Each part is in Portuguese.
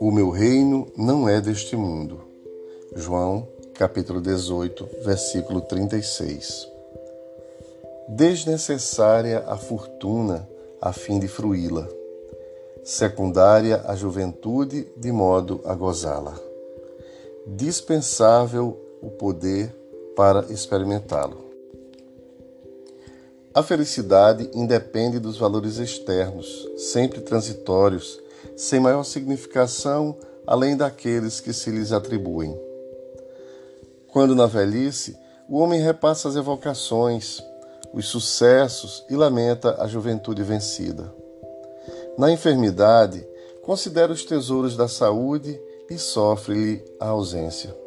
O meu reino não é deste mundo. João, capítulo 18, versículo 36. Desnecessária a fortuna a fim de fruí-la, secundária a juventude de modo a gozá-la. Dispensável o poder para experimentá-lo. A felicidade independe dos valores externos, sempre transitórios, sem maior significação além daqueles que se lhes atribuem. Quando na velhice, o homem repassa as evocações, os sucessos e lamenta a juventude vencida. Na enfermidade, considera os tesouros da saúde e sofre-lhe a ausência.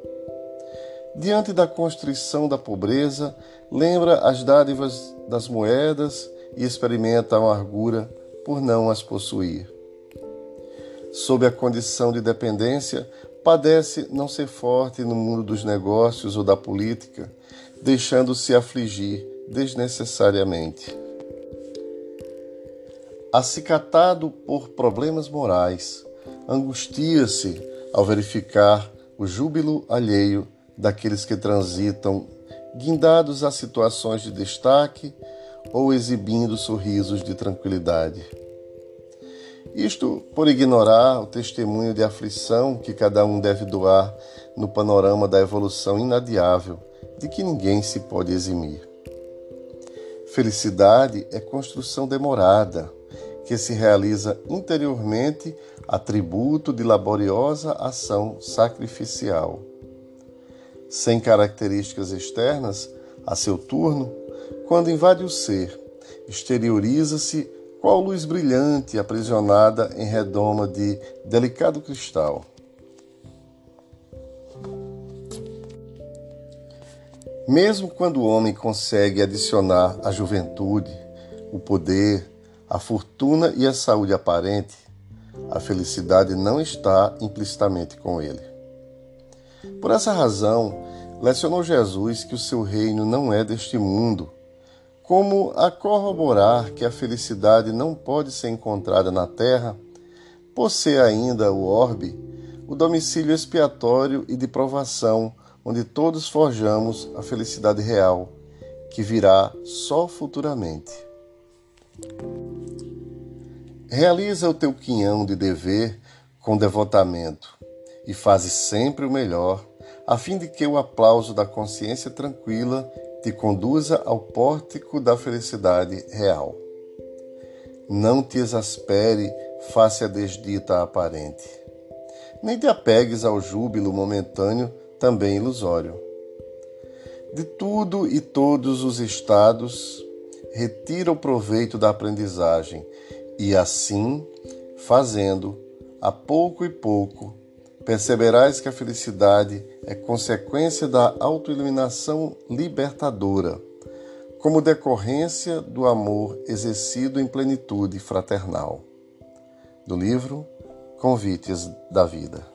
Diante da constrição da pobreza, lembra as dádivas das moedas e experimenta a amargura por não as possuir sob a condição de dependência, padece não ser forte no mundo dos negócios ou da política, deixando-se afligir desnecessariamente. Acicatado por problemas morais, angustia-se ao verificar o júbilo alheio daqueles que transitam guindados a situações de destaque ou exibindo sorrisos de tranquilidade. Isto por ignorar o testemunho de aflição que cada um deve doar no panorama da evolução inadiável de que ninguém se pode eximir. Felicidade é construção demorada, que se realiza interiormente atributo de laboriosa ação sacrificial. Sem características externas, a seu turno, quando invade o ser, exterioriza-se qual luz brilhante aprisionada em redoma de delicado cristal. Mesmo quando o homem consegue adicionar a juventude, o poder, a fortuna e a saúde aparente, a felicidade não está implicitamente com ele. Por essa razão, lecionou Jesus que o seu reino não é deste mundo como a corroborar que a felicidade não pode ser encontrada na terra, por ser ainda o orbe, o domicílio expiatório e de provação, onde todos forjamos a felicidade real, que virá só futuramente. Realiza o teu quinhão de dever com devotamento e faze sempre o melhor, a fim de que o aplauso da consciência tranquila te conduza ao pórtico da felicidade real. Não te exaspere face à desdita aparente, nem te apegues ao júbilo momentâneo, também ilusório. De tudo e todos os estados, retira o proveito da aprendizagem e, assim, fazendo, a pouco e pouco, perceberás que a felicidade é consequência da autoiluminação libertadora, como decorrência do amor exercido em plenitude fraternal. Do livro Convites da Vida.